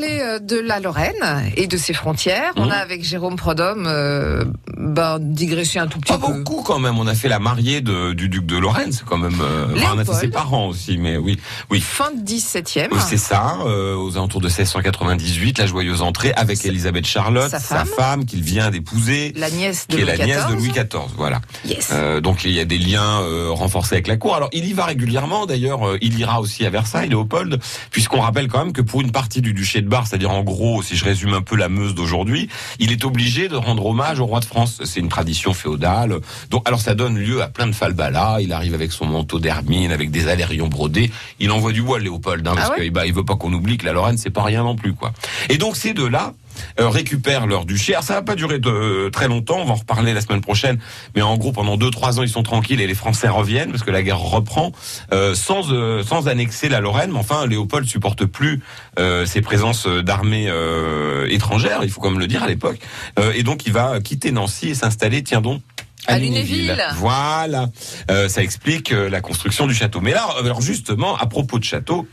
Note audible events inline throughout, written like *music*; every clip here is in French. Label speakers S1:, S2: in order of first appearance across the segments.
S1: parler euh, de la Lorraine et de ses frontières. On
S2: Mhm.
S1: a avec Jérôme Prodhomme euh, ben, digressé un tout petit
S2: Pas
S1: peu.
S2: beaucoup quand même. On a fait la mariée de- du duc de Lorraine. C'est quand même. euh, on a fait ses parents aussi, mais oui, oui.
S1: Fin de 17e.
S2: Euh, C'est ça, euh, aux alentours de 1698, la joyeuse entrée avec Elisabeth Charlotte,
S1: Sa femme.
S2: femme qu'il vient d'épouser,
S1: La nièce de
S2: qui est la nièce de. Louis XIV. Voilà.
S1: Yes.
S2: Euh, donc il y a des liens renforcés avec la cour. Alors il y va régulièrement. D'ailleurs, il ira aussi à Versailles, Léopold, puisqu'on rappelle quand même que pour une partie du duché de Bar, c'est-à-dire en gros, si je résume un peu la Meuse d'aujourd'hui, il est obligé de rendre hommage au roi de France. C'est une tradition féodale. Donc alors ça donne lieu à plein de falbalas. Il arrive avec son manteau d'hermine, avec des alérions brodés. Il envoie du bois, Léopold, hein, parce
S1: Ah ouais
S2: que bah, il veut pas qu'on oublie que la Lorraine c'est pas rien non plus, quoi. Et donc ces deux-là récupèrent leur duché. Alors ça va pas durer de, très longtemps, on va en reparler la semaine prochaine, mais en gros pendant deux trois ans ils sont tranquilles et les Français reviennent parce que la guerre reprend euh, sans euh, sans annexer la Lorraine. Mais enfin Léopold supporte plus euh, ces présences d'armées euh, étrangères, il faut quand même le dire à l'époque, Euh, et donc il va quitter Nancy et s'installer, tiens donc.
S1: À Lunéville.
S2: Voilà, Euh, ça explique euh, la construction du château. Mais là, alors justement, à propos de château,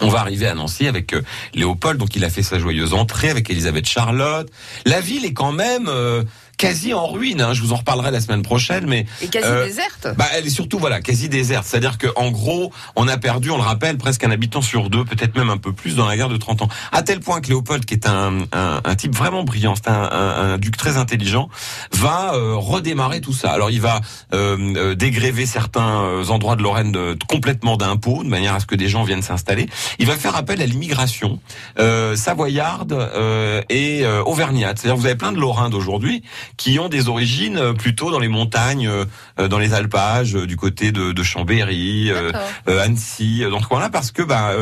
S2: on va arriver à Nancy avec euh, Léopold, donc il a fait sa joyeuse entrée avec Elisabeth Charlotte. La ville est quand même euh, quasi en ruine. Hein. Je vous en reparlerai la semaine prochaine, mais
S1: Et quasi
S2: euh,
S1: déserte.
S2: bah, elle est surtout voilà quasi déserte. C'est-à-dire que en gros, on a perdu, on le rappelle, presque un habitant sur deux, peut-être même un peu plus dans la guerre de 30 ans. À tel point que Léopold, qui est un, un, un type vraiment brillant, c'est un, un- un duc très intelligent, va euh, redémarrer tout ça. Alors il va euh, euh, dégréver certains euh, endroits de Lorraine de- complètement d'impôts, de manière à ce que des gens viennent s'installer. Il va faire appel à l'immigration euh, savoyarde euh, et euh, auvergnate. C'est-à-dire vous avez plein de Lorrains d'aujourd'hui qui ont des origines euh, plutôt dans les montagnes, euh, euh, dans les alpages, du côté de, de Chambéry, Annecy, dans ce coin-là, parce que bah,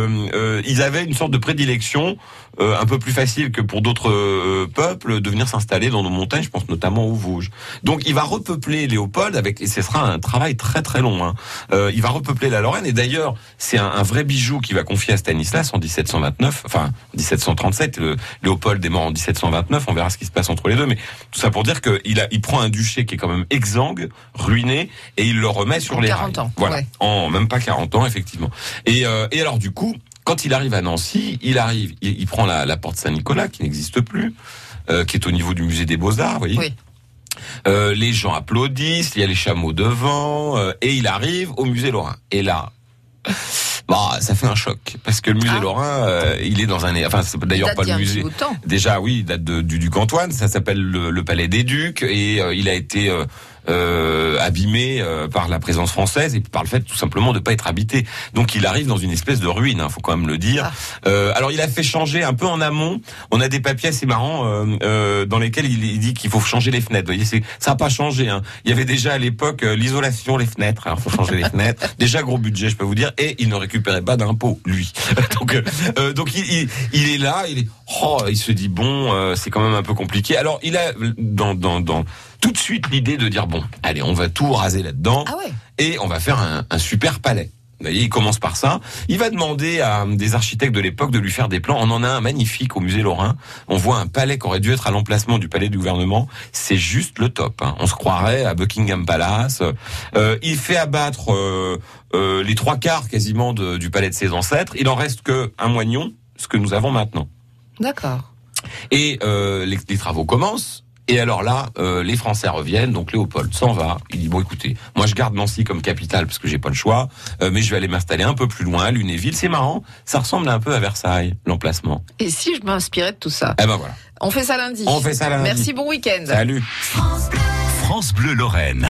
S2: ils avaient une sorte de prédilection un peu plus facile que pour d'autres peuples de venir s'installer dans nos montagnes, je pense notamment au Vosges. Donc il va repeupler Léopold avec, et ce sera un travail très très long. Hein. Euh, il va repeupler la Lorraine et d'ailleurs c'est un, un vrai bijou qu'il va confier à Stanislas en 1729, enfin 1737. Le, Léopold est mort en 1729. On verra ce qui se passe entre les deux, mais tout ça pour dire qu'il il prend un duché qui est quand même exsangue, ruiné, et il le remet sur
S1: En
S2: les
S1: 40
S2: rails.
S1: ans,
S2: Voilà,
S1: ouais.
S2: en même pas 40 ans effectivement. Et, euh, et alors du coup, quand il arrive à Nancy, il arrive, il, il prend la, la porte Saint-Nicolas qui n'existe plus, euh, qui est au niveau du musée des Beaux-Arts, vous voyez.
S1: Oui.
S2: Euh, les gens applaudissent, il y a les chameaux devant, euh, et il arrive au musée Lorrain. Et là, bah, ça fait un choc parce que le musée
S1: Ah.
S2: Lorrain, euh, il est dans un, enfin c'est
S1: Il
S2: d'ailleurs pas le musée. Déjà, oui, il date de- du duc Antoine. Ça s'appelle le, le palais des ducs et euh, il a été euh, abîmé euh, par la présence française et par le fait tout simplement de pas être habité. Donc il arrive dans une espèce de ruine, hein, faut quand même le dire. Euh, alors il a fait changer un peu en amont. On a des papiers assez marrants euh, euh, dans lesquels il, il dit qu'il faut changer les fenêtres. Vous voyez, c'est ça a pas changé. Hein. Il y avait déjà à l'époque euh, l'isolation, les fenêtres. Alors faut changer les fenêtres. *laughs* Déjà gros budget, je peux vous dire. Et il ne récupérait pas d'impôts, lui. *laughs* donc donc il, il, il est là. Il est oh, il se dit bon, euh, c'est quand même un peu compliqué. Alors il a dans dans dans tout de suite l'idée de dire bon, allez, on va tout raser là-dedans
S1: Ah ouais.
S2: et on va faire un, un super palais. Vous voyez, il commence par ça. Il va demander à des architectes de l'époque de lui faire des plans. On en a un magnifique au musée Lorrain. On voit un palais qui aurait dû être à l'emplacement du palais du gouvernement. C'est juste le top. hein. On se croirait à Buckingham Palace. Euh, il fait abattre euh, euh, les trois quarts quasiment de- du palais de ses ancêtres. Il en reste que un moignon, ce que nous avons maintenant.
S1: D'accord.
S2: Et euh, les, les travaux commencent. Et alors là, euh, les Français reviennent, donc Léopold s'en va. Il dit bon, écoutez, moi je garde Nancy comme capitale parce que j'ai pas le choix, euh, mais je vais aller m'installer un peu plus loin, à Lunéville. C'est marrant, ça ressemble un peu à Versailles, l'emplacement.
S1: Et si je m'inspirais de tout ça
S2: Eh ben voilà,
S1: On fait ça lundi.
S2: on fait ça lundi.
S1: Merci, bon week-end.
S2: Salut.
S3: France Bleu Lorraine.